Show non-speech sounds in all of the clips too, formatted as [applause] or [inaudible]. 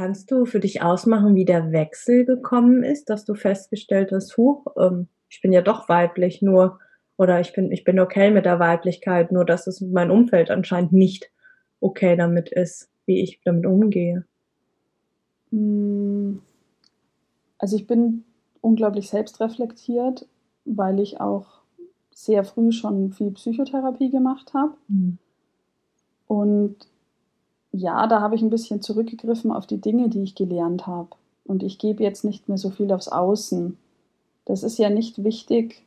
Kannst du für dich ausmachen, wie der Wechsel gekommen ist, dass du festgestellt hast, huch, ähm, ich bin ja doch weiblich, nur oder ich bin ich bin okay mit der Weiblichkeit, nur dass es mein Umfeld anscheinend nicht okay damit ist, wie ich damit umgehe? Hm. Also ich bin unglaublich selbstreflektiert, weil ich auch sehr früh schon viel Psychotherapie gemacht habe. Mhm. Und ja, da habe ich ein bisschen zurückgegriffen auf die Dinge, die ich gelernt habe. Und ich gebe jetzt nicht mehr so viel aufs Außen. Das ist ja nicht wichtig,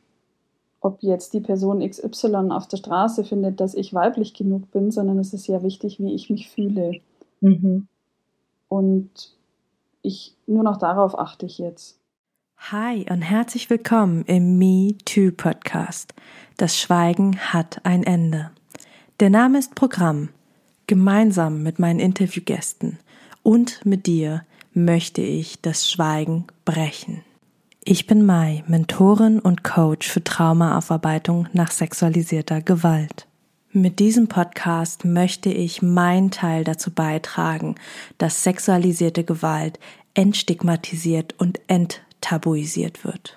ob jetzt die Person XY auf der Straße findet, dass ich weiblich genug bin, sondern es ist ja wichtig, wie ich mich fühle. Mhm. Und ich nur noch darauf achte ich jetzt. Hi und herzlich willkommen im Me Too Podcast. Das Schweigen hat ein Ende. Der Name ist Programm. Gemeinsam mit meinen Interviewgästen und mit dir möchte ich das Schweigen brechen. Ich bin Mai, Mentorin und Coach für Traumaaufarbeitung nach sexualisierter Gewalt. Mit diesem Podcast möchte ich meinen Teil dazu beitragen, dass sexualisierte Gewalt entstigmatisiert und enttabuisiert wird.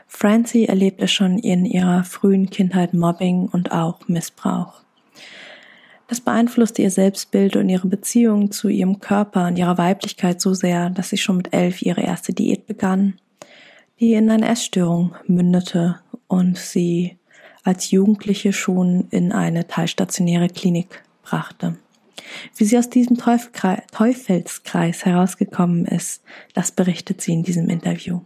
Francie erlebte schon in ihrer frühen Kindheit Mobbing und auch Missbrauch. Das beeinflusste ihr Selbstbild und ihre Beziehung zu ihrem Körper und ihrer Weiblichkeit so sehr, dass sie schon mit elf ihre erste Diät begann, die in eine Essstörung mündete und sie als Jugendliche schon in eine teilstationäre Klinik brachte. Wie sie aus diesem Teufelskreis herausgekommen ist, das berichtet sie in diesem Interview.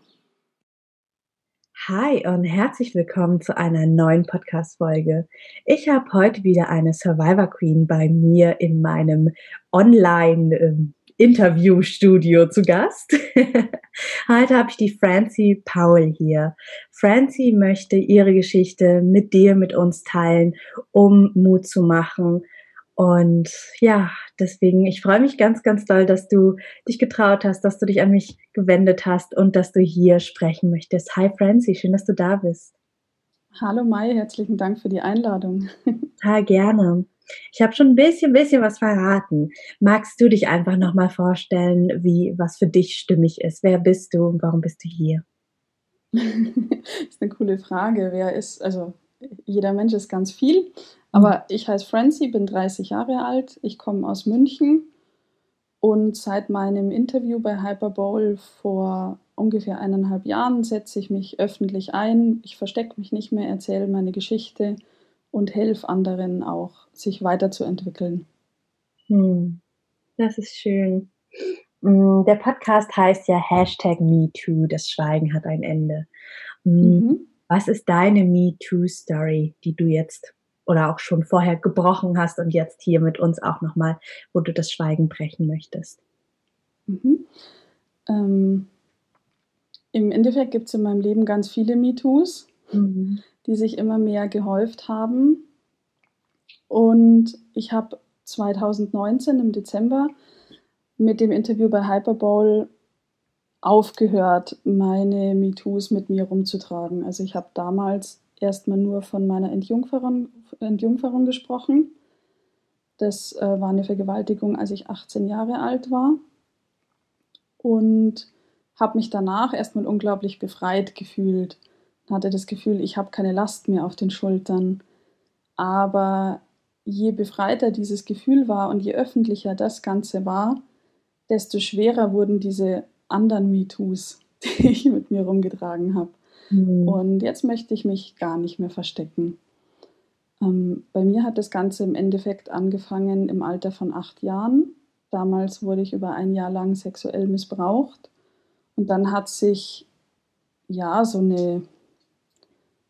Hi und herzlich willkommen zu einer neuen Podcast-Folge. Ich habe heute wieder eine Survivor Queen bei mir in meinem Online-Interview-Studio ähm, zu Gast. [laughs] heute habe ich die Francie Paul hier. Francie möchte ihre Geschichte mit dir, mit uns teilen, um Mut zu machen, und ja, deswegen, ich freue mich ganz, ganz doll, dass du dich getraut hast, dass du dich an mich gewendet hast und dass du hier sprechen möchtest. Hi Francie, schön, dass du da bist. Hallo Mai, herzlichen Dank für die Einladung. [laughs] Total gerne. Ich habe schon ein bisschen, bisschen was verraten. Magst du dich einfach nochmal vorstellen, wie was für dich stimmig ist? Wer bist du und warum bist du hier? das [laughs] ist eine coole Frage. Wer ist, also jeder Mensch ist ganz viel, aber ich heiße Francie, bin 30 Jahre alt, ich komme aus München und seit meinem Interview bei Hyperbowl vor ungefähr eineinhalb Jahren setze ich mich öffentlich ein. Ich verstecke mich nicht mehr, erzähle meine Geschichte und helfe anderen auch, sich weiterzuentwickeln. Hm. Das ist schön. Hm, der Podcast heißt ja Hashtag MeToo, das Schweigen hat ein Ende. Hm, mhm. Was ist deine MeToo-Story, die du jetzt oder auch schon vorher gebrochen hast und jetzt hier mit uns auch nochmal, wo du das Schweigen brechen möchtest? Mhm. Ähm, Im Endeffekt gibt es in meinem Leben ganz viele MeToos, mhm. die sich immer mehr gehäuft haben. Und ich habe 2019 im Dezember mit dem Interview bei Hyperbowl aufgehört, meine MeToos mit mir rumzutragen. Also ich habe damals erstmal nur von meiner Entjungferung, Entjungferung gesprochen. Das äh, war eine Vergewaltigung, als ich 18 Jahre alt war. Und habe mich danach erstmal unglaublich befreit gefühlt. Hatte das Gefühl, ich habe keine Last mehr auf den Schultern. Aber je befreiter dieses Gefühl war und je öffentlicher das Ganze war, desto schwerer wurden diese anderen MeToos, [laughs] die ich mit mir rumgetragen habe. Mhm. Und jetzt möchte ich mich gar nicht mehr verstecken. Ähm, bei mir hat das Ganze im Endeffekt angefangen im Alter von acht Jahren. Damals wurde ich über ein Jahr lang sexuell missbraucht. Und dann hat sich ja so eine,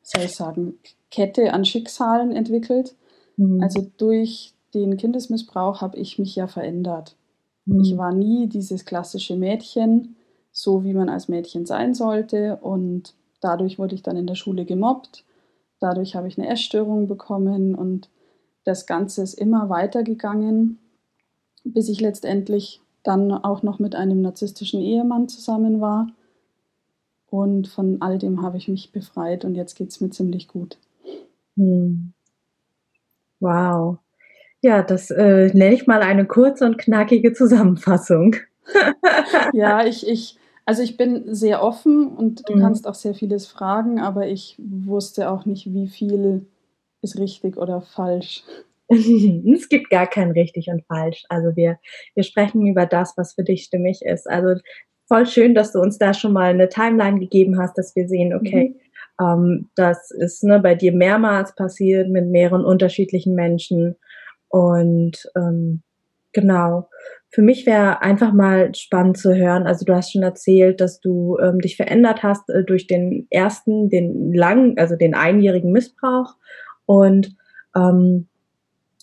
soll ich sagen, Kette an Schicksalen entwickelt. Mhm. Also durch den Kindesmissbrauch habe ich mich ja verändert. Mhm. Ich war nie dieses klassische Mädchen, so wie man als Mädchen sein sollte. Und dadurch wurde ich dann in der Schule gemobbt. Dadurch habe ich eine Essstörung bekommen und das Ganze ist immer weitergegangen, bis ich letztendlich dann auch noch mit einem narzisstischen Ehemann zusammen war. Und von all dem habe ich mich befreit und jetzt geht es mir ziemlich gut. Hm. Wow. Ja, das äh, nenne ich mal eine kurze und knackige Zusammenfassung. [laughs] ja, ich, ich, also ich bin sehr offen und du mhm. kannst auch sehr vieles fragen, aber ich wusste auch nicht, wie viel ist richtig oder falsch. [laughs] es gibt gar kein richtig und falsch. Also wir, wir sprechen über das, was für dich stimmig ist. Also voll schön, dass du uns da schon mal eine Timeline gegeben hast, dass wir sehen, okay, mhm. ähm, das ist ne, bei dir mehrmals passiert mit mehreren unterschiedlichen Menschen. Und ähm, genau, für mich wäre einfach mal spannend zu hören. Also du hast schon erzählt, dass du ähm, dich verändert hast äh, durch den ersten, den langen, also den einjährigen Missbrauch. Und ähm,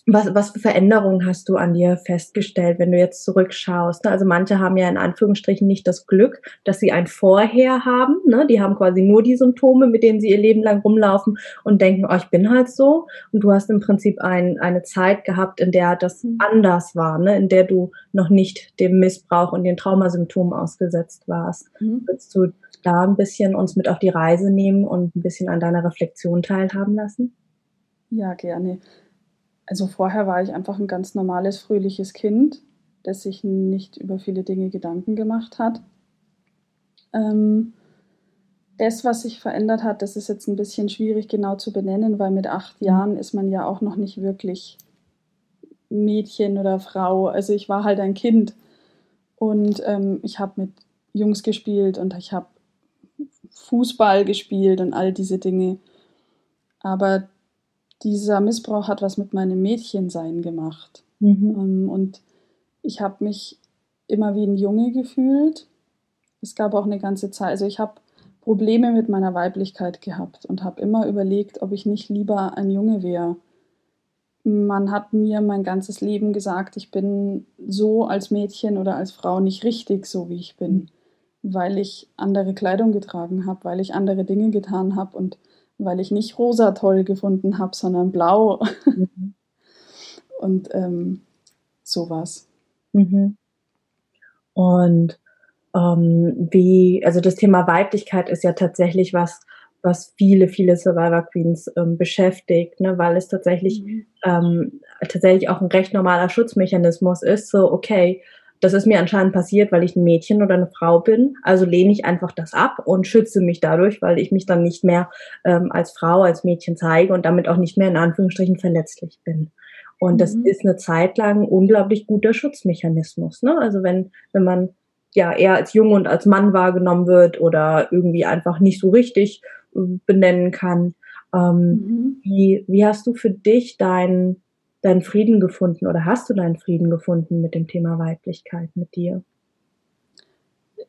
was, was für Veränderungen hast du an dir festgestellt, wenn du jetzt zurückschaust? Ne? Also manche haben ja in Anführungsstrichen nicht das Glück, dass sie ein Vorher haben. Ne? Die haben quasi nur die Symptome, mit denen sie ihr Leben lang rumlaufen und denken, oh, ich bin halt so. Und du hast im Prinzip ein, eine Zeit gehabt, in der das mhm. anders war, ne? in der du noch nicht dem Missbrauch und den Traumasymptomen ausgesetzt warst. Mhm. Willst du da ein bisschen uns mit auf die Reise nehmen und ein bisschen an deiner Reflexion teilhaben lassen? Ja, gerne. Also vorher war ich einfach ein ganz normales, fröhliches Kind, das sich nicht über viele Dinge Gedanken gemacht hat. Ähm, das, was sich verändert hat, das ist jetzt ein bisschen schwierig genau zu benennen, weil mit acht mhm. Jahren ist man ja auch noch nicht wirklich Mädchen oder Frau. Also ich war halt ein Kind und ähm, ich habe mit Jungs gespielt und ich habe Fußball gespielt und all diese Dinge. Aber dieser Missbrauch hat was mit meinem Mädchensein gemacht. Mhm. Ähm, und ich habe mich immer wie ein Junge gefühlt. Es gab auch eine ganze Zeit, also ich habe Probleme mit meiner Weiblichkeit gehabt und habe immer überlegt, ob ich nicht lieber ein Junge wäre. Man hat mir mein ganzes Leben gesagt, ich bin so als Mädchen oder als Frau nicht richtig, so wie ich bin, weil ich andere Kleidung getragen habe, weil ich andere Dinge getan habe und weil ich nicht rosa toll gefunden habe, sondern blau. Mhm. [laughs] Und ähm, sowas. Mhm. Und ähm, wie, also das Thema Weiblichkeit ist ja tatsächlich was, was viele, viele Survivor Queens ähm, beschäftigt, ne, weil es tatsächlich mhm. ähm, tatsächlich auch ein recht normaler Schutzmechanismus ist. So, okay, das ist mir anscheinend passiert, weil ich ein Mädchen oder eine Frau bin. Also lehne ich einfach das ab und schütze mich dadurch, weil ich mich dann nicht mehr ähm, als Frau, als Mädchen zeige und damit auch nicht mehr in Anführungsstrichen verletzlich bin. Und mhm. das ist eine Zeit lang unglaublich guter Schutzmechanismus. Ne? Also wenn, wenn man ja eher als Junge und als Mann wahrgenommen wird oder irgendwie einfach nicht so richtig äh, benennen kann. Ähm, mhm. wie, wie hast du für dich deinen deinen Frieden gefunden oder hast du deinen Frieden gefunden mit dem Thema Weiblichkeit mit dir?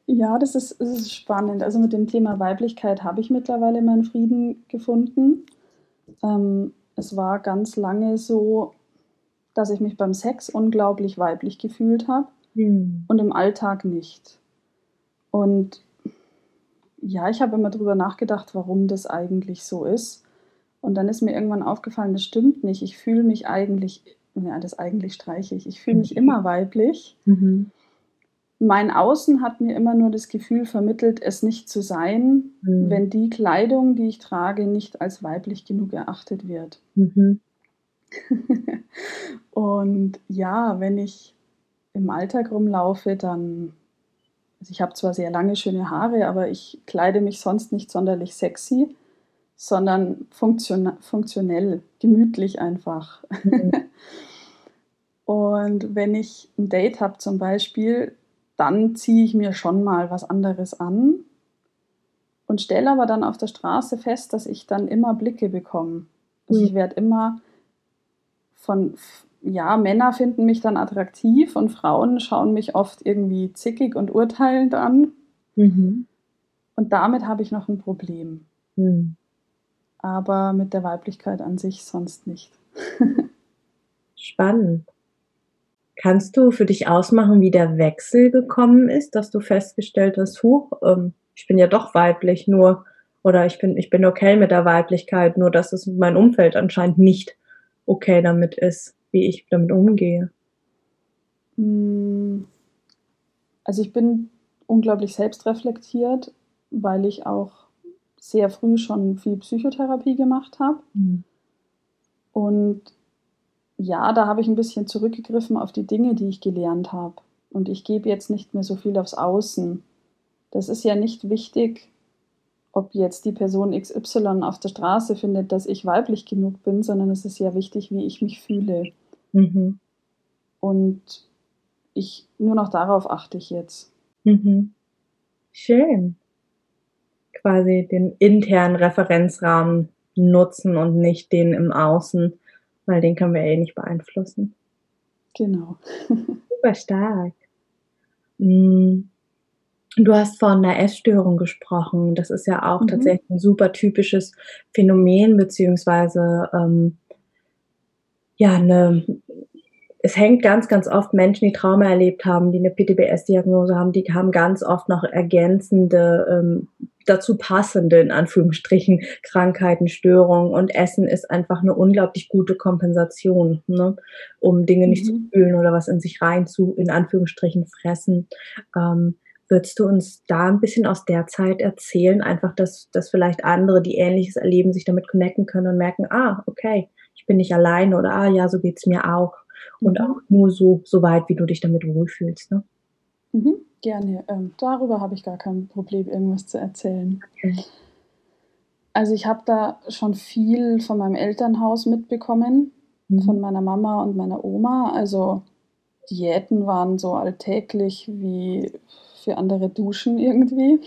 Ja, das ist, das ist spannend. Also mit dem Thema Weiblichkeit habe ich mittlerweile meinen Frieden gefunden. Ähm, es war ganz lange so, dass ich mich beim Sex unglaublich weiblich gefühlt habe hm. und im Alltag nicht. Und ja, ich habe immer darüber nachgedacht, warum das eigentlich so ist. Und dann ist mir irgendwann aufgefallen, das stimmt nicht. Ich fühle mich eigentlich, ja, das eigentlich streiche ich, ich fühle mich immer weiblich. Mhm. Mein Außen hat mir immer nur das Gefühl vermittelt, es nicht zu sein, mhm. wenn die Kleidung, die ich trage, nicht als weiblich genug erachtet wird. Mhm. [laughs] und ja, wenn ich im Alltag rumlaufe, dann, also ich habe zwar sehr lange schöne Haare, aber ich kleide mich sonst nicht sonderlich sexy sondern funktion funktionell, gemütlich einfach. Mhm. [laughs] Und wenn ich ein Date habe zum Beispiel, dann ziehe ich mir schon mal was anderes an. Und stelle aber dann auf der Straße fest, dass ich dann immer Blicke bekomme. Also Mhm. ich werde immer von, ja, Männer finden mich dann attraktiv und Frauen schauen mich oft irgendwie zickig und urteilend an. Mhm. Und damit habe ich noch ein Problem. Mhm. Aber mit der Weiblichkeit an sich sonst nicht. Spannend. Kannst du für dich ausmachen, wie der Wechsel gekommen ist, dass du festgestellt hast, huch, ähm, ich bin ja doch weiblich, nur, oder ich bin, ich bin okay mit der Weiblichkeit, nur dass es mein Umfeld anscheinend nicht okay damit ist, wie ich damit umgehe. Mm, Also ich bin unglaublich selbstreflektiert, weil ich auch sehr früh schon viel Psychotherapie gemacht habe. Und ja, da habe ich ein bisschen zurückgegriffen auf die Dinge, die ich gelernt habe. Und ich gebe jetzt nicht mehr so viel aufs Außen. Das ist ja nicht wichtig, ob jetzt die Person XY auf der Straße findet, dass ich weiblich genug bin, sondern es ist ja wichtig, wie ich mich fühle. Mhm. Und ich nur noch darauf achte ich jetzt. Mhm. Schön. Quasi den internen Referenzrahmen nutzen und nicht den im Außen, weil den können wir eh nicht beeinflussen. Genau. [laughs] Super stark. Mm. Du hast von einer Essstörung gesprochen. Das ist ja auch Mhm. tatsächlich ein super typisches Phänomen, beziehungsweise ähm, ja, eine, es hängt ganz, ganz oft Menschen, die Trauma erlebt haben, die eine PTBS-Diagnose haben, die haben ganz oft noch ergänzende, ähm, dazu passende, in Anführungsstrichen, Krankheiten, Störungen. Und Essen ist einfach eine unglaublich gute Kompensation, ne? um Dinge nicht zu Mhm. fühlen oder was in sich rein zu, in Anführungsstrichen, fressen. Ähm, Würdest du uns da ein bisschen aus der Zeit erzählen, einfach, dass, dass vielleicht andere, die Ähnliches erleben, sich damit connecten können und merken, ah, okay, ich bin nicht alleine oder ah, ja, so geht's mir auch. Und Mhm. auch nur so, so weit, wie du dich damit wohlfühlst. Ne? Mhm, gerne. Ähm, darüber habe ich gar kein Problem, irgendwas zu erzählen. Okay. Also ich habe da schon viel von meinem Elternhaus mitbekommen, von Mhm. meiner Mama und meiner Oma. Also Diäten waren so alltäglich wie für andere Duschen irgendwie.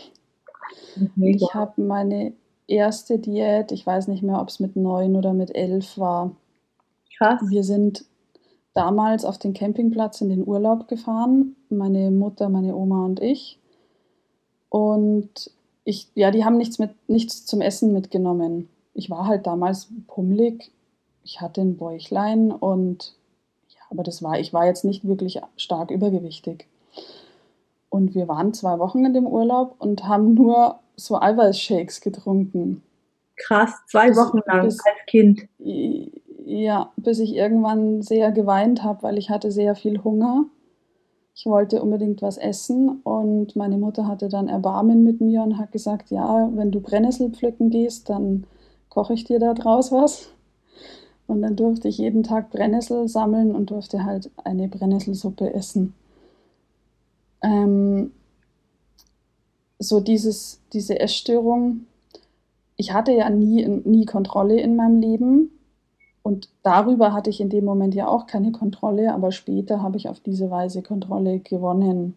Okay, Ich habe meine erste Diät, ich weiß nicht mehr, ob es mit neun oder mit elf war. krass. Wir sind damals auf den Campingplatz in den Urlaub gefahren, meine Mutter, meine Oma und ich. Und ich, ja, die haben nichts mit, nichts zum Essen mitgenommen. Ich war halt damals pummelig. Ich hatte ein Bäuchlein und ja, aber das war, ich war jetzt nicht wirklich stark übergewichtig. Und wir waren zwei Wochen in dem Urlaub und haben nur so Eiweißshakes getrunken. Krass, zwei Bis- Wochen lang bis- als Kind. Ja, bis ich irgendwann sehr geweint habe, weil ich hatte sehr viel Hunger. Ich wollte unbedingt was essen und meine Mutter hatte dann Erbarmen mit mir und hat gesagt, ja, wenn du Brennnessel pflücken gehst, dann koche ich dir da draus was. Und dann durfte ich jeden Tag Brennnessel sammeln und durfte halt eine Brennnesselsuppe essen. Ähm, so dieses, diese Essstörung, ich hatte ja nie, nie Kontrolle in meinem Leben. Und darüber hatte ich in dem Moment ja auch keine Kontrolle, aber später habe ich auf diese Weise Kontrolle gewonnen.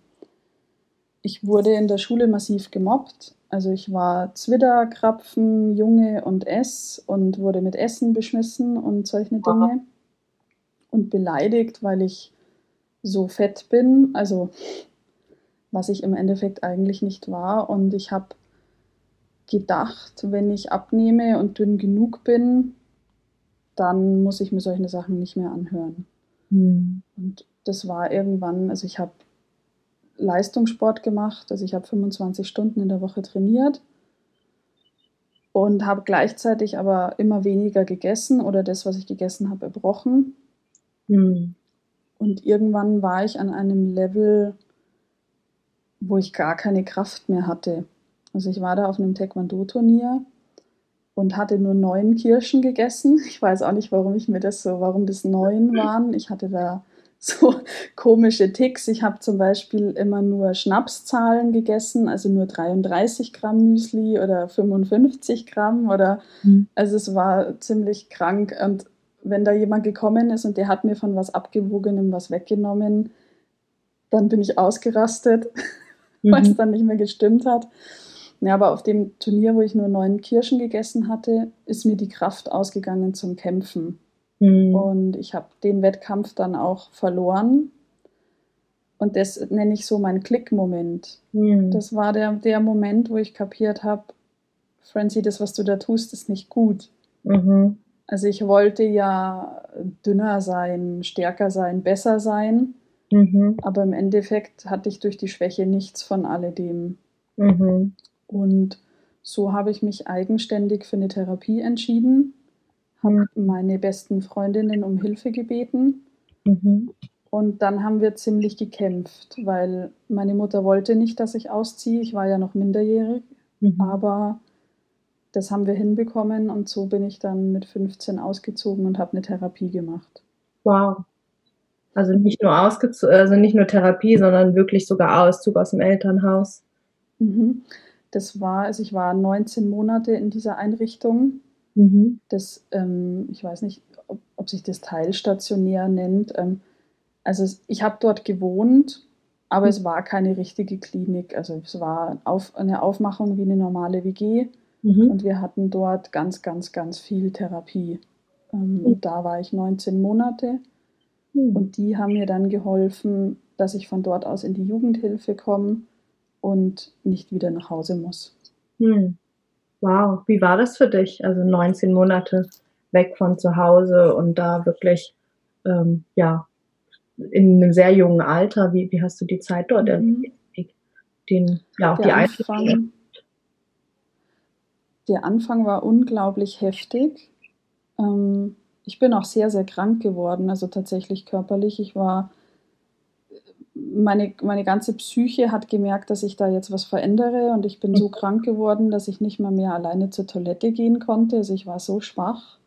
Ich wurde in der Schule massiv gemobbt. Also ich war Zwitter, Krapfen, Junge und S und wurde mit Essen beschmissen und solche Dinge. Und beleidigt, weil ich so fett bin. Also was ich im Endeffekt eigentlich nicht war. Und ich habe gedacht, wenn ich abnehme und dünn genug bin, dann muss ich mir solche Sachen nicht mehr anhören. Hm. Und das war irgendwann, also ich habe Leistungssport gemacht, also ich habe 25 Stunden in der Woche trainiert und habe gleichzeitig aber immer weniger gegessen oder das, was ich gegessen habe, erbrochen. Hm. Und irgendwann war ich an einem Level, wo ich gar keine Kraft mehr hatte. Also ich war da auf einem Taekwondo-Turnier und hatte nur neun Kirschen gegessen. Ich weiß auch nicht, warum ich mir das so, warum das neun [laughs] waren. Ich hatte da so komische Ticks. Ich habe zum Beispiel immer nur Schnapszahlen gegessen, also nur 33 Gramm Müsli oder 55 Gramm oder Hm. also es war ziemlich krank. Und wenn da jemand gekommen ist und der hat mir von was Abgewogenem was weggenommen, dann bin ich ausgerastet, [laughs] weil es Mhm. dann nicht mehr gestimmt hat. Ja, aber auf dem Turnier, wo ich nur neun Kirschen gegessen hatte, ist mir die Kraft ausgegangen zum Kämpfen. Mhm. Und ich habe den Wettkampf dann auch verloren. Und das nenne ich so meinen Klickmoment. Mhm. Das war der, der Moment, wo ich kapiert habe, Francie, das, was du da tust, ist nicht gut. Mhm. Also ich wollte ja dünner sein, stärker sein, besser sein. Mhm. Aber im Endeffekt hatte ich durch die Schwäche nichts von alledem. Mhm. Und so habe ich mich eigenständig für eine Therapie entschieden, habe meine besten Freundinnen um Hilfe gebeten. Mhm. Und dann haben wir ziemlich gekämpft, weil meine Mutter wollte nicht, dass ich ausziehe. Ich war ja noch minderjährig. Mhm. Aber das haben wir hinbekommen und so bin ich dann mit 15 ausgezogen und habe eine Therapie gemacht. Wow. Also nicht nur ausgezogen, also nicht nur Therapie, sondern wirklich sogar Auszug aus dem Elternhaus. Mhm. Das war, also ich war 19 Monate in dieser Einrichtung. Mhm. Das, ähm, ich weiß nicht, ob, ob, sich das teilstationär nennt. Ähm, also ich habe dort gewohnt, aber mhm. es war keine richtige Klinik. Also es war auf, eine Aufmachung wie eine normale WG. Mhm. Und wir hatten dort ganz, ganz, ganz viel Therapie. Ähm, mhm. Und da war ich 19 Monate. Mhm. Und die haben mir dann geholfen, dass ich von dort aus in die Jugendhilfe komme und nicht wieder nach Hause muss. Hm. Wow, wie war das für dich? Also 19 Monate weg von zu Hause und da wirklich, ähm, ja, in einem sehr jungen Alter. Wie, wie hast du die Zeit dort mhm. Den, ja, auch der die Anfang, der Anfang war unglaublich heftig. Ähm, ich bin auch sehr, sehr krank geworden, also tatsächlich körperlich. Ich war meine, meine ganze Psyche hat gemerkt, dass ich da jetzt was verändere und ich bin so mhm. krank geworden, dass ich nicht mal mehr alleine zur Toilette gehen konnte. Also ich war so schwach.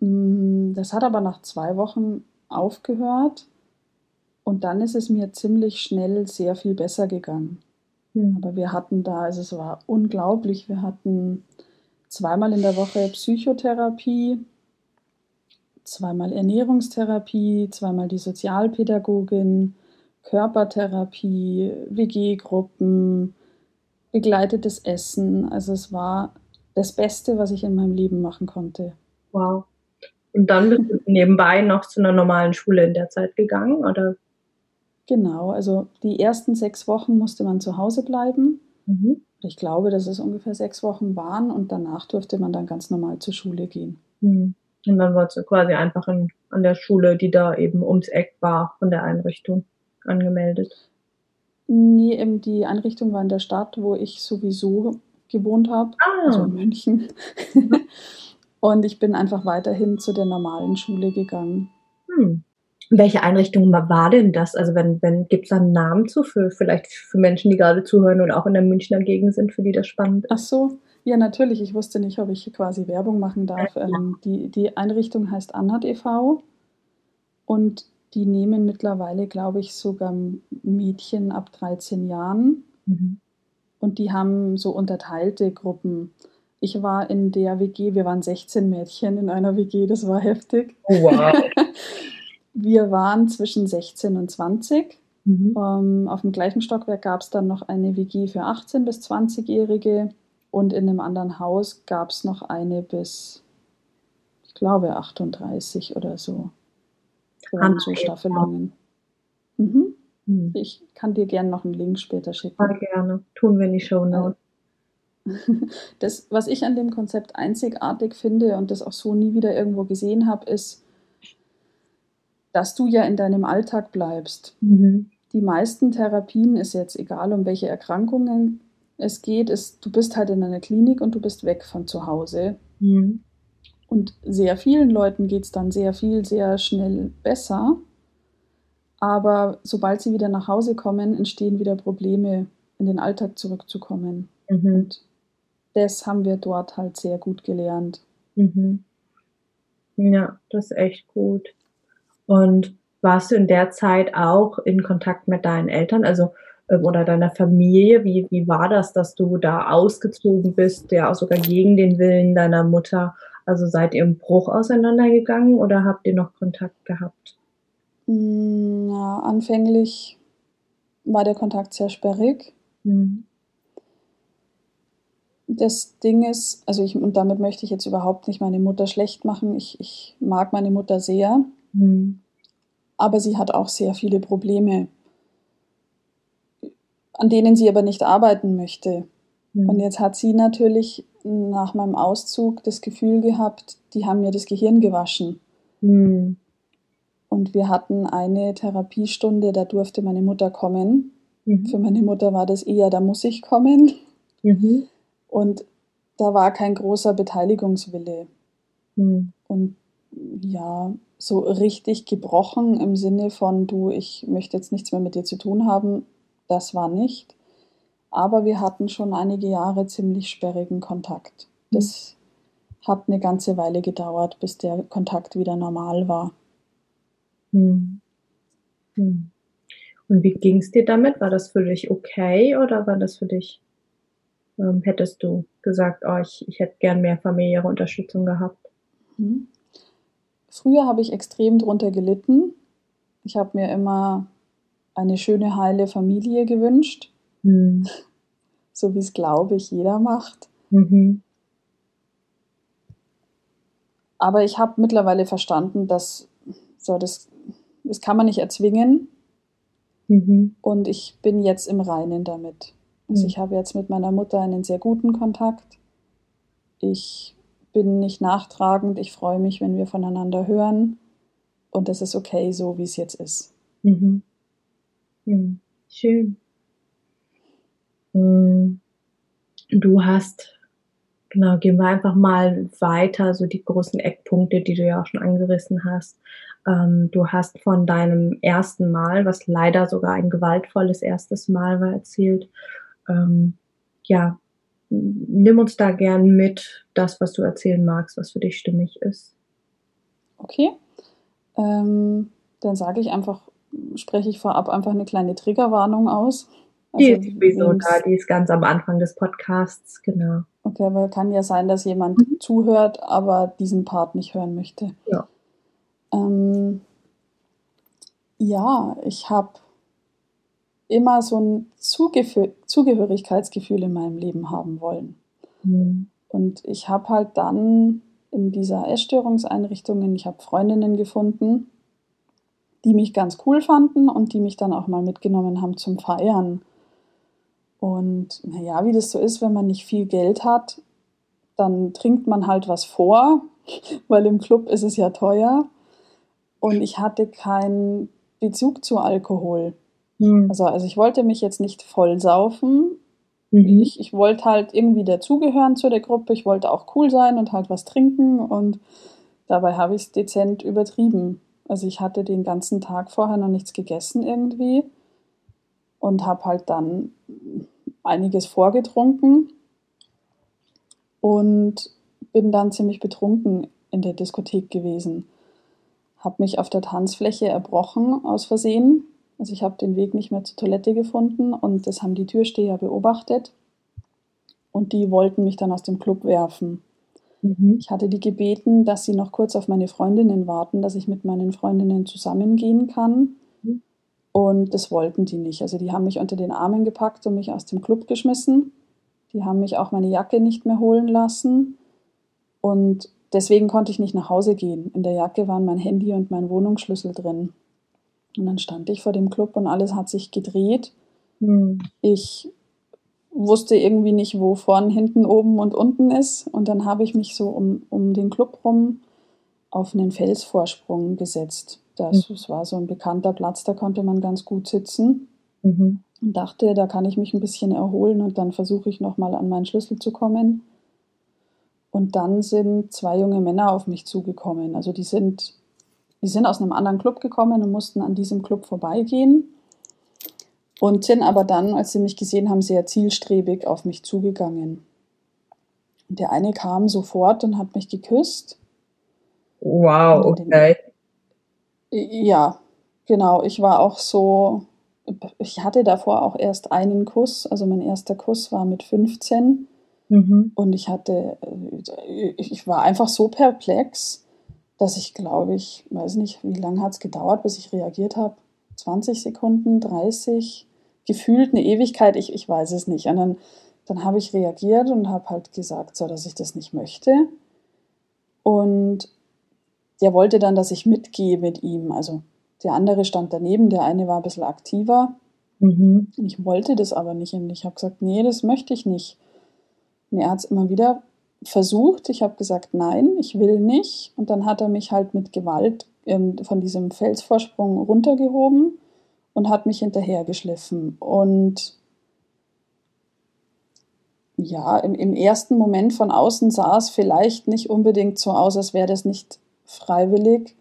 Mm, das hat aber nach zwei Wochen aufgehört und dann ist es mir ziemlich schnell sehr viel besser gegangen. Mhm. Aber wir hatten da, also es war unglaublich, wir hatten zweimal in der Woche Psychotherapie, zweimal Ernährungstherapie, zweimal die Sozialpädagogin, Körpertherapie, WG-Gruppen, begleitetes Essen. Also es war das Beste, was ich in meinem Leben machen konnte. Wow. Und dann bist du nebenbei noch zu einer normalen Schule in der Zeit gegangen, oder? Genau, also die ersten sechs Wochen musste man zu Hause bleiben. Mhm. Ich glaube, dass es ungefähr sechs Wochen waren und danach durfte man dann ganz normal zur Schule gehen. Mhm. Und dann warst du quasi einfach in, an der Schule, die da eben ums Eck war von der Einrichtung angemeldet? Nee, eben die Einrichtung war in der Stadt, wo ich sowieso gewohnt habe, ah. also in München. [laughs] und ich bin einfach weiterhin zu der normalen Schule gegangen. Hm. Welche Einrichtung war denn das? Also wenn, wenn gibt es da einen Namen zu für vielleicht für Menschen, die gerade zuhören und auch in der Münchner Gegend sind, für die das spannend ist? Ach so, ja natürlich. Ich wusste nicht, ob ich quasi Werbung machen darf. Ja. Ähm, die, die Einrichtung heißt Anhat e.V. und die nehmen mittlerweile, glaube ich, sogar Mädchen ab 13 Jahren. Mhm. Und die haben so unterteilte Gruppen. Ich war in der WG, wir waren 16 Mädchen in einer WG, das war heftig. Oh, wow. [laughs] wir waren zwischen 16 und 20. Mhm. Um, ähm, auf dem gleichen Stockwerk gab es dann noch eine WG für 18 bis 20-Jährige und in einem anderen Haus gab es noch eine bis, ich glaube, 38 oder so waren so Staffelungen. Mhm. Mhm. Ich kann dir gerne noch einen Link später schicken. Ja, gerne. Tun wir in die Show Notes. [laughs] Das, was ich an dem Konzept einzigartig finde und das auch so nie wieder irgendwo gesehen habe, ist, dass du ja in deinem Alltag bleibst. Mhm. Die meisten Therapien ist jetzt egal, um welche Erkrankungen es geht, ist, du bist halt in einer Klinik und du bist weg von zu Hause. Mhm. Und sehr vielen Leuten geht es dann sehr viel, sehr schnell besser. Aber sobald sie wieder nach Hause kommen, entstehen wieder Probleme, in den Alltag zurückzukommen. Mhm. Und das haben wir dort halt sehr gut gelernt. Mhm. Ja, das ist echt gut. Und warst du in der Zeit auch in Kontakt mit deinen Eltern, also ähm, oder deiner Familie? Wie, wie war das, dass du da ausgezogen bist, ja auch sogar gegen den Willen deiner Mutter? Also seid ihr im Bruch auseinandergegangen oder habt ihr noch Kontakt gehabt? Mm, ja, anfänglich war der Kontakt sehr sperrig. Mhm. das Ding ist, also ich, und damit möchte ich jetzt überhaupt nicht meine Mutter schlecht machen. Ich, ich mag meine Mutter sehr, mhm. aber sie hat auch sehr viele Probleme, an denen sie aber nicht arbeiten möchte. Mhm. Und jetzt hat sie natürlich nach meinem Auszug das Gefühl gehabt, die haben mir das Gehirn gewaschen. Mhm. Und wir hatten eine Therapiestunde, da durfte meine Mutter kommen. Mhm. Für meine Mutter war das eher, da muss ich kommen. Mhm. Und da war kein großer Beteiligungswille. Mhm. Und ja, so richtig gebrochen im Sinne von, du, ich möchte jetzt nichts mehr mit dir zu tun haben, das war nicht. Aber wir hatten schon einige Jahre ziemlich sperrigen Kontakt. Mhm. Das hat eine ganze Weile gedauert, bis der Kontakt wieder normal war. Hm. Hm. Und wie ging es dir damit? War das für dich okay oder war das für dich, ähm, hättest du gesagt, oh, ich, ich hätte gern mehr familiäre Unterstützung gehabt? Hm. Früher habe ich extrem drunter gelitten. Ich habe mir immer eine schöne, heile Familie gewünscht. Hm. So wie es, glaube ich, jeder macht. Mhm. Aber ich habe mittlerweile verstanden, dass so, das das kann man nicht erzwingen. Mhm. Und ich bin jetzt im Reinen damit. Also mhm. ich habe jetzt mit meiner Mutter einen sehr guten Kontakt. Ich bin nicht nachtragend. Ich freue mich, wenn wir voneinander hören. Und das ist okay, so wie es jetzt ist. Mhm. Mhm. Schön. Mm. Du hast Genau, gehen wir einfach mal weiter, so die großen Eckpunkte, die du ja auch schon angerissen hast. Ähm, du hast von deinem ersten Mal, was leider sogar ein gewaltvolles erstes Mal war, erzählt. Ähm, ja, nimm uns da gern mit, das, was du erzählen magst, was für dich stimmig ist. Okay. Ähm, dann sage ich einfach, spreche ich vorab einfach eine kleine Triggerwarnung aus. Also, die ist sowieso da, die ist ganz am Anfang des Podcasts, genau. Okay, aber kann ja sein, dass jemand mhm. zuhört, aber diesen Part nicht hören möchte. Ja. Ähm, ja, ich habe immer so ein Zugef Zugehörigkeitsgefühl in meinem Leben haben wollen. Mhm. Und ich habe halt dann in dieser Essstörungseinrichtung, ich habe Freundinnen gefunden, die mich ganz cool fanden und die mich dann auch mal mitgenommen haben zum Feiern. Und naja, wie das so ist, wenn man nicht viel Geld hat, dann trinkt man halt was vor, [laughs] weil im Club ist es ja teuer. Und ich hatte keinen Bezug zu Alkohol. Mhm. Also, also ich wollte mich jetzt nicht voll saufen. Mhm. Ich, ich wollte halt irgendwie dazugehören zu der Gruppe. Ich wollte auch cool sein und halt was trinken. Und dabei habe ich es dezent übertrieben. Also ich hatte den ganzen Tag vorher noch nichts gegessen irgendwie und habe halt dann einiges vorgetrunken und bin dann ziemlich betrunken in der Diskothek gewesen. Habe mich auf der Tanzfläche erbrochen aus Versehen. Also ich habe den Weg nicht mehr zur Toilette gefunden und das haben die Türsteher beobachtet. Und die wollten mich dann aus dem Club werfen. Mhm. Ich hatte die gebeten, dass sie noch kurz auf meine Freundinnen warten, dass ich mit meinen Freundinnen zusammengehen kann. Und das wollten die nicht. Also die haben mich unter den Armen gepackt und mich aus dem Club geschmissen. Die haben mich auch meine Jacke nicht mehr holen lassen. Und deswegen konnte ich nicht nach Hause gehen. In der Jacke waren mein Handy und mein Wohnungsschlüssel drin. Und dann stand ich vor dem Club und alles hat sich gedreht. Hm. Ich wusste irgendwie nicht, wo vorn, hinten, oben und unten ist. Und dann habe ich mich so um, um den Club rum auf einen Felsvorsprung gesetzt. Das, mhm. das war so ein bekannter Platz, da konnte man ganz gut sitzen. Mhm. Und dachte, da kann ich mich ein bisschen erholen und dann versuche ich nochmal an meinen Schlüssel zu kommen. Und dann sind zwei junge Männer auf mich zugekommen. Also die sind, die sind aus einem anderen Club gekommen und mussten an diesem Club vorbeigehen. Und sind aber dann, als sie mich gesehen haben, sehr zielstrebig auf mich zugegangen. Und der eine kam sofort und hat mich geküsst. Wow, okay. Ja, genau. Ich war auch so, ich hatte davor auch erst einen Kuss. Also mein erster Kuss war mit 15. Mhm. Und ich hatte, ich war einfach so perplex, dass ich glaube ich, weiß nicht, wie lange hat es gedauert, bis ich reagiert habe. 20 Sekunden, 30, gefühlt eine Ewigkeit, ich, ich weiß es nicht. Und dann dann habe ich reagiert und habe halt gesagt, so, dass ich das nicht möchte. Und der wollte dann, dass ich mitgehe mit ihm. Also der andere stand daneben, der eine war ein bisschen aktiver. Mhm. Ich wollte das aber nicht und ich habe gesagt, nee, das möchte ich nicht. Und er hat es immer wieder versucht. Ich habe gesagt, nein, ich will nicht. Und dann hat er mich halt mit Gewalt ähm, von diesem Felsvorsprung runtergehoben und hat mich hinterhergeschliffen. Und ja, im, im ersten Moment von außen sah es vielleicht nicht unbedingt so aus, als wäre das nicht freiwillig,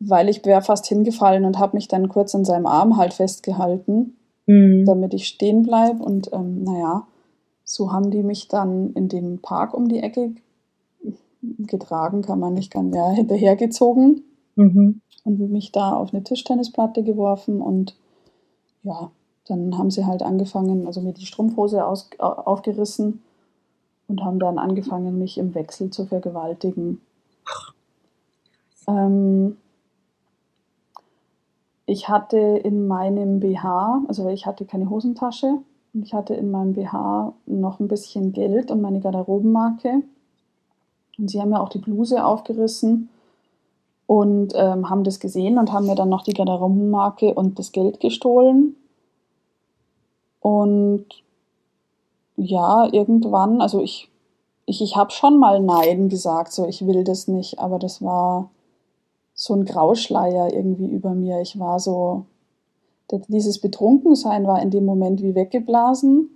weil ich wäre fast hingefallen und habe mich dann kurz an seinem Arm halt festgehalten, mhm. damit ich stehen bleibe. Und ähm, naja, so haben die mich dann in den Park um die Ecke getragen, kann man nicht ganz, ja, hinterhergezogen mhm. und mich da auf eine Tischtennisplatte geworfen und ja, dann haben sie halt angefangen, also mir die Strumpfhose aus, aufgerissen und haben dann angefangen, mich im Wechsel zu vergewaltigen. Ähm, ich hatte in meinem BH, also ich hatte keine Hosentasche, ich hatte in meinem BH noch ein bisschen Geld und meine Garderobenmarke. Und sie haben mir auch die Bluse aufgerissen und ähm, haben das gesehen und haben mir dann noch die Garderobenmarke und das Geld gestohlen. Und ja, irgendwann, also ich, ich, ich habe schon mal Nein gesagt, so ich will das nicht, aber das war so ein Grauschleier irgendwie über mir. Ich war so, dieses Betrunkensein war in dem Moment wie weggeblasen,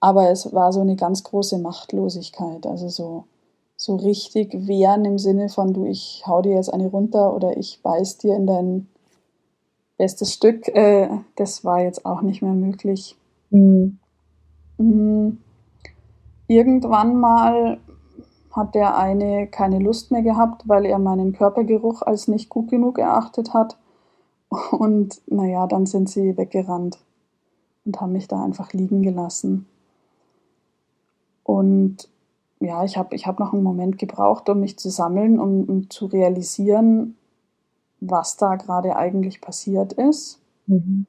aber es war so eine ganz große Machtlosigkeit, also so, so richtig wehren im Sinne von, du, ich hau dir jetzt eine runter oder ich beiß dir in dein bestes Stück, äh, das war jetzt auch nicht mehr möglich. Mhm. Mhm. Irgendwann mal hat der eine keine Lust mehr gehabt, weil er meinen Körpergeruch als nicht gut genug erachtet hat. Und naja, dann sind sie weggerannt und haben mich da einfach liegen gelassen. Und ja, ich habe ich hab noch einen Moment gebraucht, um mich zu sammeln, um, um zu realisieren, was da gerade eigentlich passiert ist. Mhm.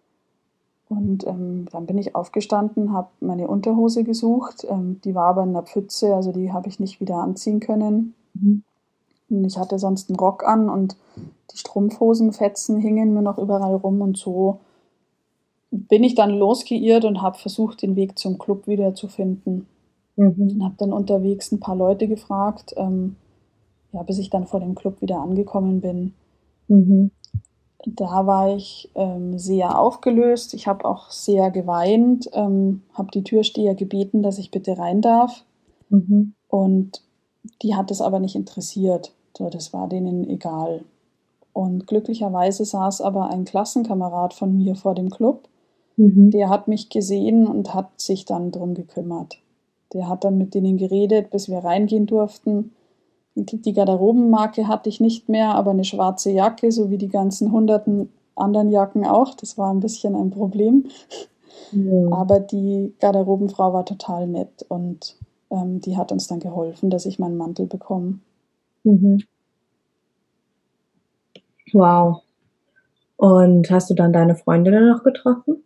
Und ähm, dann bin ich aufgestanden, habe meine Unterhose gesucht. Ähm, die war aber in der Pfütze, also die habe ich nicht wieder anziehen können. Mhm. Und ich hatte sonst einen Rock an und die Strumpfhosenfetzen hingen mir noch überall rum und so bin ich dann losgeirrt und habe versucht, den Weg zum Club wieder zu finden. Mhm. Und habe dann unterwegs ein paar Leute gefragt, ähm, ja, bis ich dann vor dem Club wieder angekommen bin. Mhm. Da war ich ähm, sehr aufgelöst. Ich habe auch sehr geweint, ähm, habe die Türsteher gebeten, dass ich bitte rein darf. Mhm. Und die hat es aber nicht interessiert. So, das war denen egal. Und glücklicherweise saß aber ein Klassenkamerad von mir vor dem Club. Mhm. Der hat mich gesehen und hat sich dann drum gekümmert. Der hat dann mit denen geredet, bis wir reingehen durften. Die Garderobenmarke hatte ich nicht mehr, aber eine schwarze Jacke, so wie die ganzen hunderten anderen Jacken auch. Das war ein bisschen ein Problem. Ja. Aber die Garderobenfrau war total nett und ähm, die hat uns dann geholfen, dass ich meinen Mantel bekomme. Mhm. Wow. Und hast du dann deine Freundinnen noch getroffen?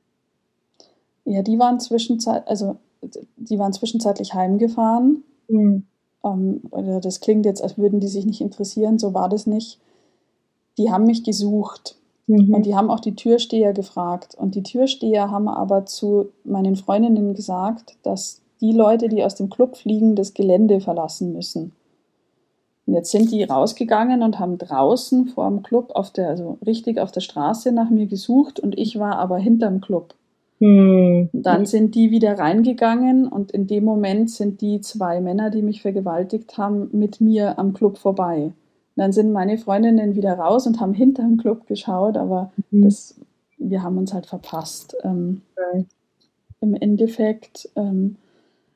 Ja, die waren zwischenzeit, also die waren zwischenzeitlich heimgefahren. Mhm. Ähm, oder das klingt jetzt, als würden die sich nicht interessieren, so war das nicht. Die haben mich gesucht. Mhm. Und die haben auch die Türsteher gefragt. Und die Türsteher haben aber zu meinen Freundinnen gesagt, dass die Leute, die aus dem Club fliegen, das Gelände verlassen müssen. Und jetzt sind die rausgegangen und haben draußen vor dem Club auf der, also richtig auf der Straße nach mir gesucht und ich war aber hinterm Club. Hm. Dann sind die wieder reingegangen und in dem Moment sind die zwei Männer, die mich vergewaltigt haben, mit mir am Club vorbei. Und dann sind meine Freundinnen wieder raus und haben hinterm Club geschaut, aber mhm. das, wir haben uns halt verpasst. Ähm, okay. Im Endeffekt ähm,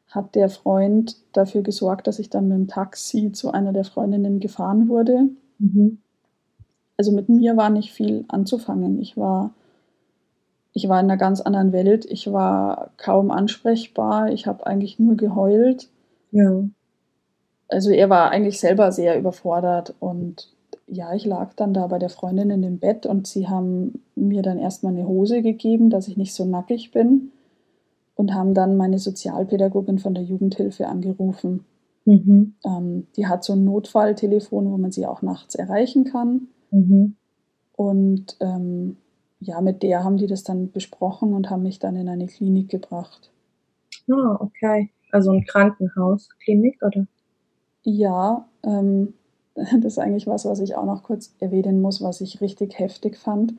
hat der Freund dafür gesorgt, dass ich dann mit dem Taxi zu einer der Freundinnen gefahren wurde. Mhm. Also mit mir war nicht viel anzufangen. Ich war, ich war in einer ganz anderen Welt. Ich war kaum ansprechbar. Ich habe eigentlich nur geheult. Ja. Also er war eigentlich selber sehr überfordert und ja, ich lag dann da bei der Freundin in dem Bett und sie haben mir dann erstmal eine Hose gegeben, dass ich nicht so nackig bin und haben dann meine Sozialpädagogin von der Jugendhilfe angerufen. Mhm. Ähm, die hat so ein Notfalltelefon, wo man sie auch nachts erreichen kann. Mhm. Und ähm, ja, mit der haben die das dann besprochen und haben mich dann in eine Klinik gebracht. Ah, okay. Also ein Krankenhaus, Klinik, oder? Ja, ähm, [laughs] das ist eigentlich was, was ich auch noch kurz erwähnen muss, was ich richtig heftig fand.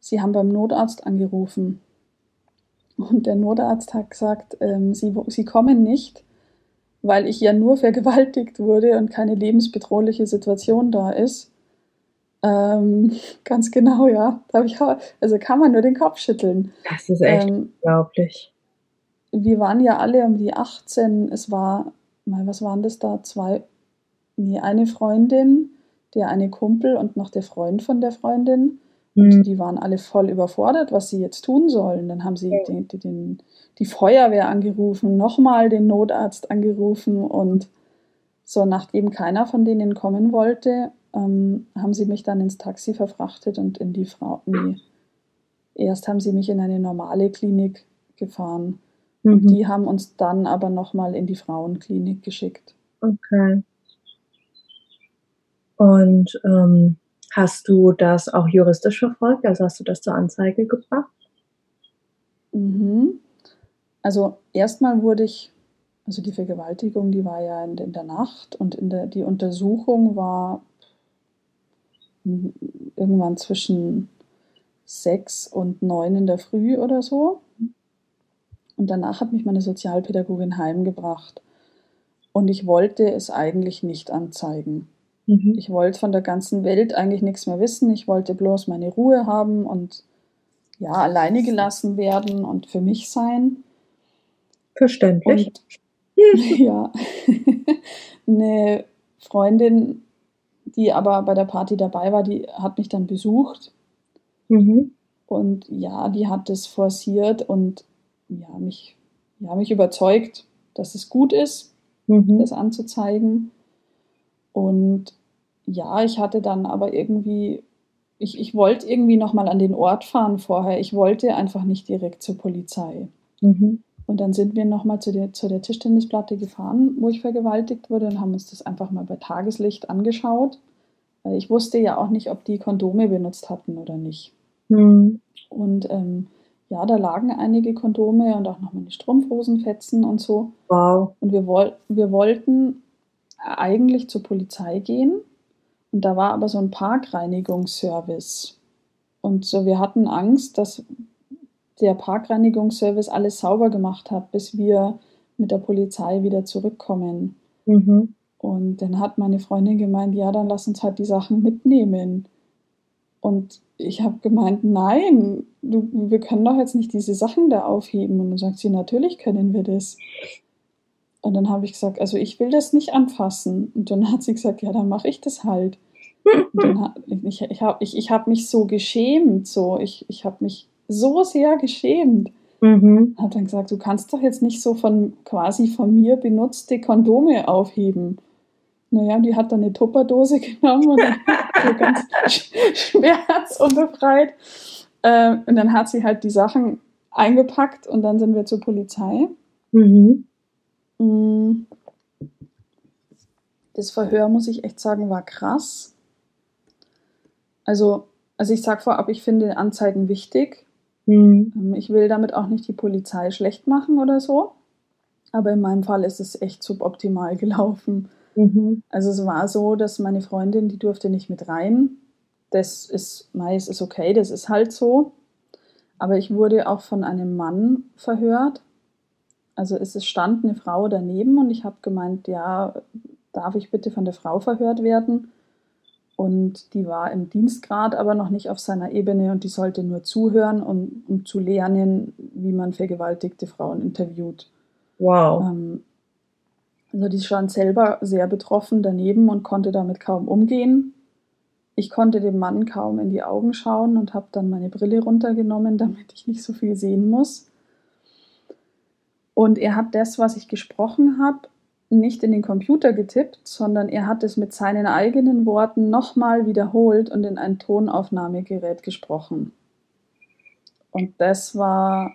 Sie haben beim Notarzt angerufen und der Notarzt hat gesagt, ähm, sie, sie kommen nicht, weil ich ja nur vergewaltigt wurde und keine lebensbedrohliche Situation da ist. Ähm, [laughs] ganz genau, ja. Da ich, also kann man nur den Kopf schütteln. Das ist echt ähm, unglaublich. Wir waren ja alle um die 18. Es war, mal, was waren das da? Zwei, nee, eine Freundin, der eine Kumpel und noch der Freund von der Freundin. Und mhm. die waren alle voll überfordert, was sie jetzt tun sollen. Dann haben sie ja. den, den, die Feuerwehr angerufen, nochmal den Notarzt angerufen und so, nachdem keiner von denen kommen wollte, ähm, haben sie mich dann ins Taxi verfrachtet und in die Frau. Nee. Erst haben sie mich in eine normale Klinik gefahren. Mhm. Und die haben uns dann aber nochmal in die Frauenklinik geschickt. Okay. Und ähm, hast du das auch juristisch verfolgt? Also hast du das zur Anzeige gebracht? Mhm. Also erstmal wurde ich, also die Vergewaltigung, die war ja in, in der Nacht und in der, die Untersuchung war irgendwann zwischen sechs und neun in der Früh oder so. Und danach hat mich meine Sozialpädagogin heimgebracht. Und ich wollte es eigentlich nicht anzeigen. Mhm. Ich wollte von der ganzen Welt eigentlich nichts mehr wissen. Ich wollte bloß meine Ruhe haben und ja, alleine gelassen werden und für mich sein. Verständlich. Und, [laughs] ja. [laughs] Eine Freundin die aber bei der Party dabei war, die hat mich dann besucht. Mhm. Und ja, die hat es forciert und ja, mich, ja, mich überzeugt, dass es gut ist, mhm. das anzuzeigen. Und ja, ich hatte dann aber irgendwie, ich, ich wollte irgendwie nochmal an den Ort fahren vorher. Ich wollte einfach nicht direkt zur Polizei. Mhm. Und dann sind wir nochmal zu der, zu der Tischtennisplatte gefahren, wo ich vergewaltigt wurde und haben uns das einfach mal bei Tageslicht angeschaut. Ich wusste ja auch nicht, ob die Kondome benutzt hatten oder nicht. Mhm. Und ähm, ja, da lagen einige Kondome und auch noch meine Strumpfhosenfetzen und so. Wow. Und wir, woll wir wollten eigentlich zur Polizei gehen. Und da war aber so ein Parkreinigungsservice. Und so, wir hatten Angst, dass der Parkreinigungsservice alles sauber gemacht hat, bis wir mit der Polizei wieder zurückkommen. Mhm. Und dann hat meine Freundin gemeint, ja, dann lass uns halt die Sachen mitnehmen. Und ich habe gemeint, nein, du, wir können doch jetzt nicht diese Sachen da aufheben. Und dann sagt sie, natürlich können wir das. Und dann habe ich gesagt, also ich will das nicht anfassen. Und dann hat sie gesagt, ja, dann mache ich das halt. Und dann, ich ich habe ich, ich hab mich so geschämt, so ich, ich habe mich so sehr geschämt. Mhm. Habe dann gesagt, du kannst doch jetzt nicht so von quasi von mir benutzte Kondome aufheben. Naja, die hat dann eine Tupperdose [laughs] genommen und dann so ganz schmerzunbefreit. Äh, und dann hat sie halt die Sachen eingepackt und dann sind wir zur Polizei. Mhm. Mm. Das Verhör, muss ich echt sagen, war krass. Also, also ich sage vorab, ich finde Anzeigen wichtig. Mhm. Ich will damit auch nicht die Polizei schlecht machen oder so. Aber in meinem Fall ist es echt suboptimal [laughs] gelaufen. Mhm. Also es war so, dass meine Freundin, die durfte nicht mit rein. Das ist meist ist okay, das ist halt so. Aber ich wurde auch von einem Mann verhört. Also es stand eine Frau daneben und ich habe gemeint, ja, darf ich bitte von der Frau verhört werden? Und die war im Dienstgrad, aber noch nicht auf seiner Ebene und die sollte nur zuhören, um, um zu lernen, wie man vergewaltigte Frauen interviewt. Wow. Ähm, also die stand selber sehr betroffen daneben und konnte damit kaum umgehen. Ich konnte dem Mann kaum in die Augen schauen und habe dann meine Brille runtergenommen, damit ich nicht so viel sehen muss. Und er hat das, was ich gesprochen habe, nicht in den Computer getippt, sondern er hat es mit seinen eigenen Worten nochmal wiederholt und in ein Tonaufnahmegerät gesprochen. Und das war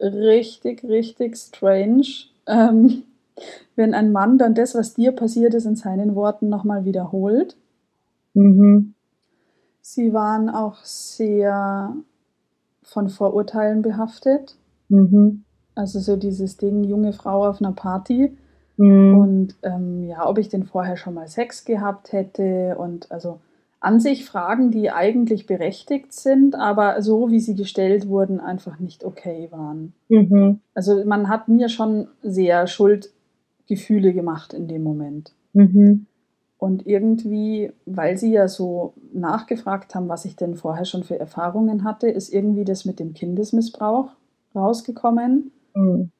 richtig, richtig strange, ähm, [laughs] wenn ein Mann dann das, was dir passiert ist, in seinen Worten nochmal wiederholt. Mhm. Sie waren auch sehr von Vorurteilen behaftet. Mhm. Also so dieses Ding, junge Frau auf einer Party. Mhm. Und ähm, ja, ob ich denn vorher schon mal Sex gehabt hätte und also an sich Fragen, die eigentlich berechtigt sind, aber so wie sie gestellt wurden, einfach nicht okay waren. Mhm. Also man hat mir schon sehr Schuldgefühle gemacht in dem Moment. Mhm. Und irgendwie, weil sie ja so nachgefragt haben, was ich denn vorher schon für Erfahrungen hatte, ist irgendwie das mit dem Kindesmissbrauch rausgekommen. Mhm.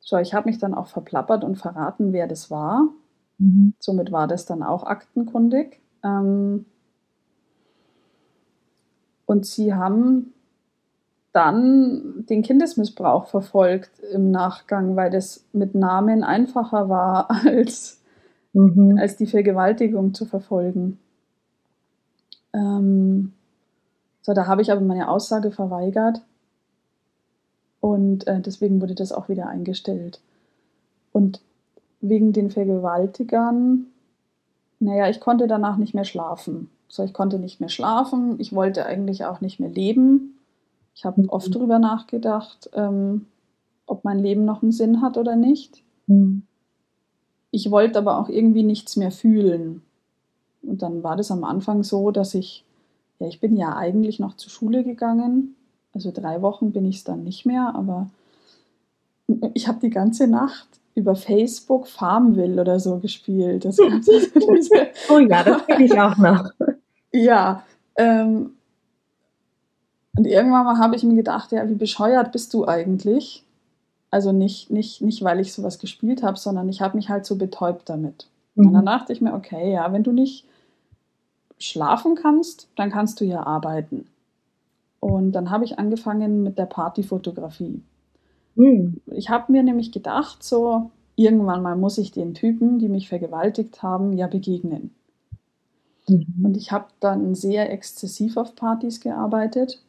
So, ich habe mich dann auch verplappert und verraten, wer das war. Mhm. Somit war das dann auch aktenkundig. Ähm, und sie haben dann den Kindesmissbrauch verfolgt im Nachgang, weil das mit Namen einfacher war, [laughs] als, mhm. als die Vergewaltigung zu verfolgen. Ähm, so, da habe ich aber meine Aussage verweigert und äh, deswegen wurde das auch wieder eingestellt. Und wegen den Vergewaltigern, naja, ich konnte danach nicht mehr schlafen. So, ich konnte nicht mehr schlafen, ich wollte eigentlich auch nicht mehr leben. Ich habe mhm. oft darüber nachgedacht, ähm, ob mein Leben noch einen Sinn hat oder nicht. Mhm. Ich wollte aber auch irgendwie nichts mehr fühlen. Und dann war das am Anfang so, dass ich, ja, ich bin ja eigentlich noch zur Schule gegangen. Also drei Wochen bin ich es dann nicht mehr, aber ich habe die ganze Nacht über Facebook Farmville oder so gespielt. Das [laughs] oh ja, das kenne ich auch noch. [laughs] Ja. Ähm, und irgendwann mal habe ich mir gedacht, ja, wie bescheuert bist du eigentlich? Also nicht, nicht, nicht weil ich sowas gespielt habe, sondern ich habe mich halt so betäubt damit. Mhm. Und dann dachte ich mir, okay, ja, wenn du nicht schlafen kannst, dann kannst du ja arbeiten. Und dann habe ich angefangen mit der Partyfotografie. Mhm. Ich habe mir nämlich gedacht, so irgendwann mal muss ich den Typen, die mich vergewaltigt haben, ja begegnen. Mhm. Und ich habe dann sehr exzessiv auf Partys gearbeitet,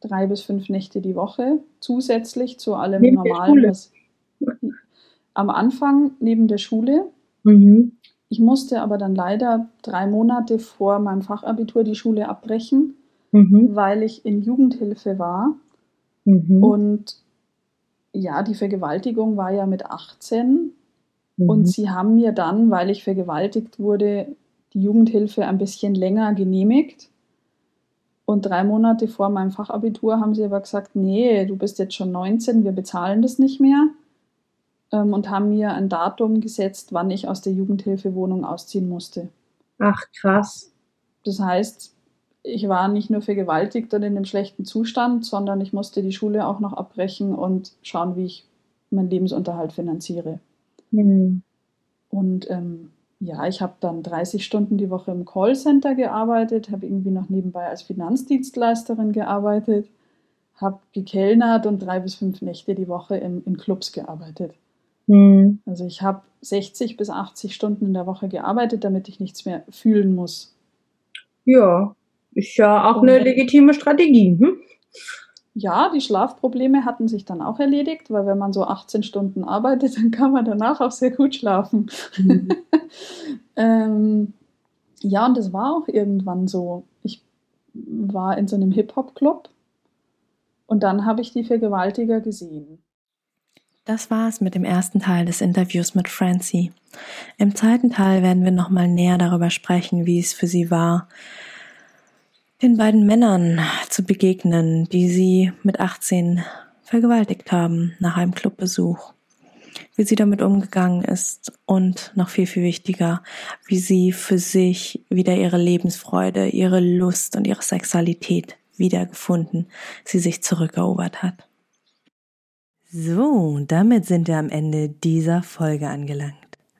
drei bis fünf Nächte die Woche, zusätzlich zu allem neben Normalen. Was, [laughs] am Anfang neben der Schule. Mhm. Ich musste aber dann leider drei Monate vor meinem Fachabitur die Schule abbrechen, mhm. weil ich in Jugendhilfe war. Mhm. Und ja, die Vergewaltigung war ja mit 18. Und mhm. sie haben mir dann, weil ich vergewaltigt wurde, die Jugendhilfe ein bisschen länger genehmigt. Und drei Monate vor meinem Fachabitur haben sie aber gesagt, nee, du bist jetzt schon 19, wir bezahlen das nicht mehr. Ähm, und haben mir ein Datum gesetzt, wann ich aus der Jugendhilfewohnung ausziehen musste. Ach, krass. Das heißt, ich war nicht nur vergewaltigt und in einem schlechten Zustand, sondern ich musste die Schule auch noch abbrechen und schauen, wie ich meinen Lebensunterhalt finanziere. Mhm. Und ähm, ja, ich habe dann 30 Stunden die Woche im Callcenter gearbeitet, habe irgendwie noch nebenbei als Finanzdienstleisterin gearbeitet, habe gekellnert und drei bis fünf Nächte die Woche in, in Clubs gearbeitet. Mhm. Also ich habe 60 bis 80 Stunden in der Woche gearbeitet, damit ich nichts mehr fühlen muss. Ja, ist ja auch eine legitime Strategie. Hm? Ja, die Schlafprobleme hatten sich dann auch erledigt, weil wenn man so 18 Stunden arbeitet, [laughs] dann kann man danach auch sehr gut schlafen. Mhm. [laughs] ähm, ja, und das war auch irgendwann so. Ich war in so einem Hip-Hop-Club und dann habe ich die Vergewaltiger gesehen. Das war's mit dem ersten Teil des Interviews mit Francie. Im zweiten Teil werden wir nochmal näher darüber sprechen, wie es für sie war, den beiden Männern zu begegnen, die sie mit 18 vergewaltigt haben nach einem Clubbesuch. Wie sie damit umgegangen ist und noch viel, viel wichtiger, wie sie für sich wieder ihre Lebensfreude, ihre Lust und ihre Sexualität wiedergefunden, sie sich zurückerobert hat. So, damit sind wir am Ende dieser Folge angelangt.